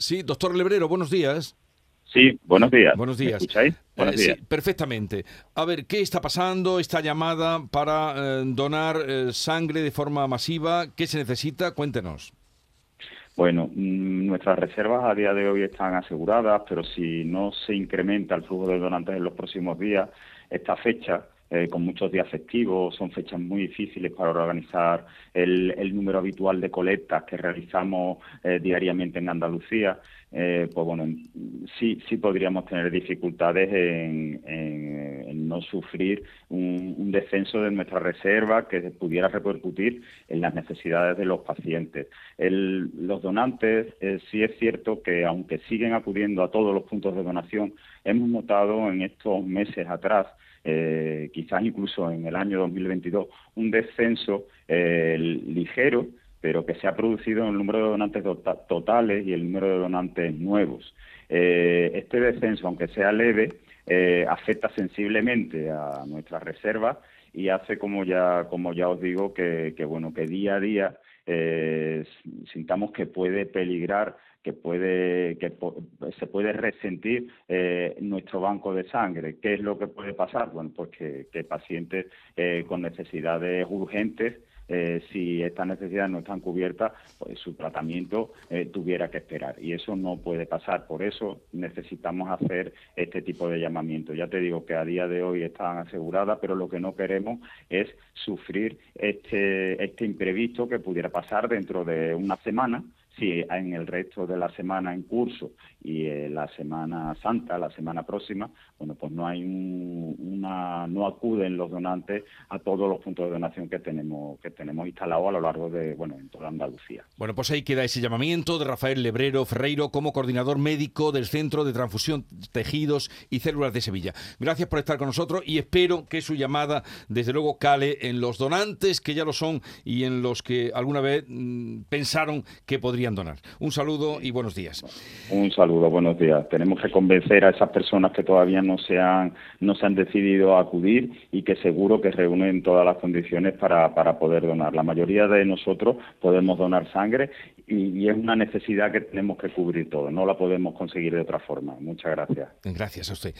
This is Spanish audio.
Sí, doctor Lebrero, buenos días. Sí, buenos días. Buenos días. ¿Me escucháis? Buenos Eh, días. sí, perfectamente. A ver, ¿qué está pasando? Esta llamada para eh, donar eh, sangre de forma masiva, ¿qué se necesita? Cuéntenos. Bueno, mm, nuestras reservas a día de hoy están aseguradas, pero si no se incrementa el flujo de donantes en los próximos días, esta fecha, eh, con muchos días festivos, son fechas muy difíciles para organizar el, el número habitual de colectas que realizamos eh, diariamente en Andalucía. Eh, pues bueno, sí, sí podríamos tener dificultades en, en- no sufrir un, descenso de nuestra reserva que pudiera repercutir en las necesidades de los pacientes. El- los donantes, eh, sí es cierto que aunque siguen acudiendo a todos los puntos de donación, hemos notado en estos meses atrás eh, quizás incluso en el año 2022, un descenso eh, ligero, pero que se ha producido el número de donantes tota- totales y el número de donantes nuevos. Eh, este descenso, aunque sea leve, eh, afecta sensiblemente a nuestras reservas y hace, como ya, como ya os digo, que, bueno, que día a día eh, sintamos que puede peligrar que puede que se puede resentir eh, nuestro banco de sangre. ¿Qué es lo que puede pasar? Bueno, pues que, que pacientes eh, con necesidades urgentes eh, si estas necesidades no están cubiertas, pues su tratamiento eh, tuviera que esperar. Y eso no puede pasar. Por eso necesitamos hacer este tipo de llamamiento. Ya te digo que a día de hoy están aseguradas, pero lo que no queremos es sufrir este, este imprevisto que pudiera pasar dentro de una semana si en el resto de la semana en curso y eh, la semana santa, la semana próxima, bueno, pues no hay un- una, no acuden los donantes a todos los puntos de donación que tenemos, que tenemos instalados a lo largo de, bueno, en toda Andalucía. Bueno, pues ahí queda ese llamamiento de Rafael Lebrero Ferreiro como coordinador médico del Centro de Transfusión Tejidos y Células de Sevilla. Gracias por estar con nosotros y espero que su llamada, desde luego, cale en los donantes que ya lo son y en los que alguna vez mm, pensaron que podrían donar. Un saludo y buenos días. Un saludo, buenos días. Tenemos que convencer a esas personas que todavía no se han, no se han decidido a acudir y que seguro que reúnen todas las condiciones para, para poder donar. La mayoría de nosotros podemos donar sangre y, y es una necesidad que tenemos que cubrir todos. No la podemos conseguir de otra forma. Muchas gracias. Gracias a usted.